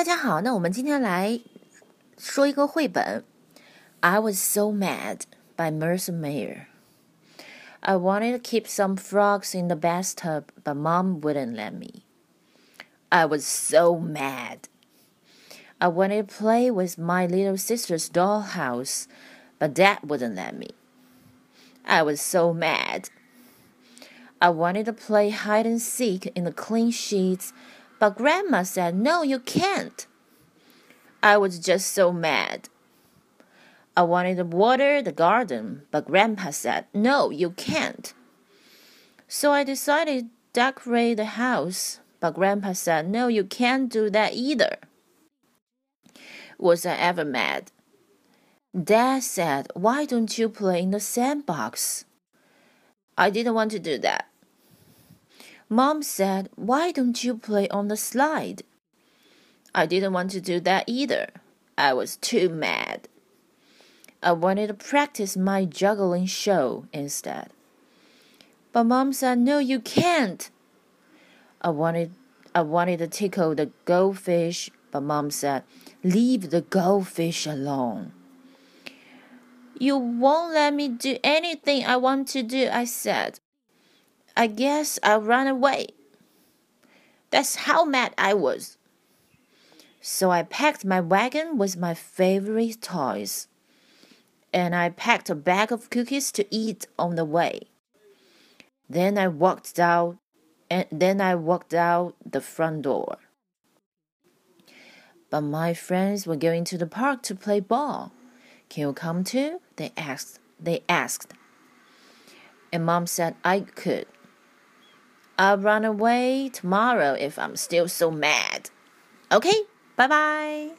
大家好，那我们今天来说一个绘本。I was so mad by Mercer Mayer. I wanted to keep some frogs in the bathtub, but mom wouldn't let me. I was so mad. I wanted to play with my little sister's dollhouse, but dad wouldn't let me. I was so mad. I wanted to play hide and seek in the clean sheets, but Grandma said, No, you can't. I was just so mad. I wanted to water the garden, but Grandpa said, No, you can't. So I decided to decorate the house, but Grandpa said, No, you can't do that either. Was I ever mad? Dad said, Why don't you play in the sandbox? I didn't want to do that. Mom said, Why don't you play on the slide? I didn't want to do that either. I was too mad. I wanted to practice my juggling show instead. But mom said, No, you can't. I wanted I wanted to tickle the goldfish, but mom said, Leave the goldfish alone. You won't let me do anything I want to do, I said. I guess I'll run away. That's how mad I was. So I packed my wagon with my favorite toys. And I packed a bag of cookies to eat on the way. Then I walked out and then I walked out the front door. But my friends were going to the park to play ball. Can you come too? They asked. They asked. And mom said I could. I'll run away tomorrow if I'm still so mad. Okay, bye bye.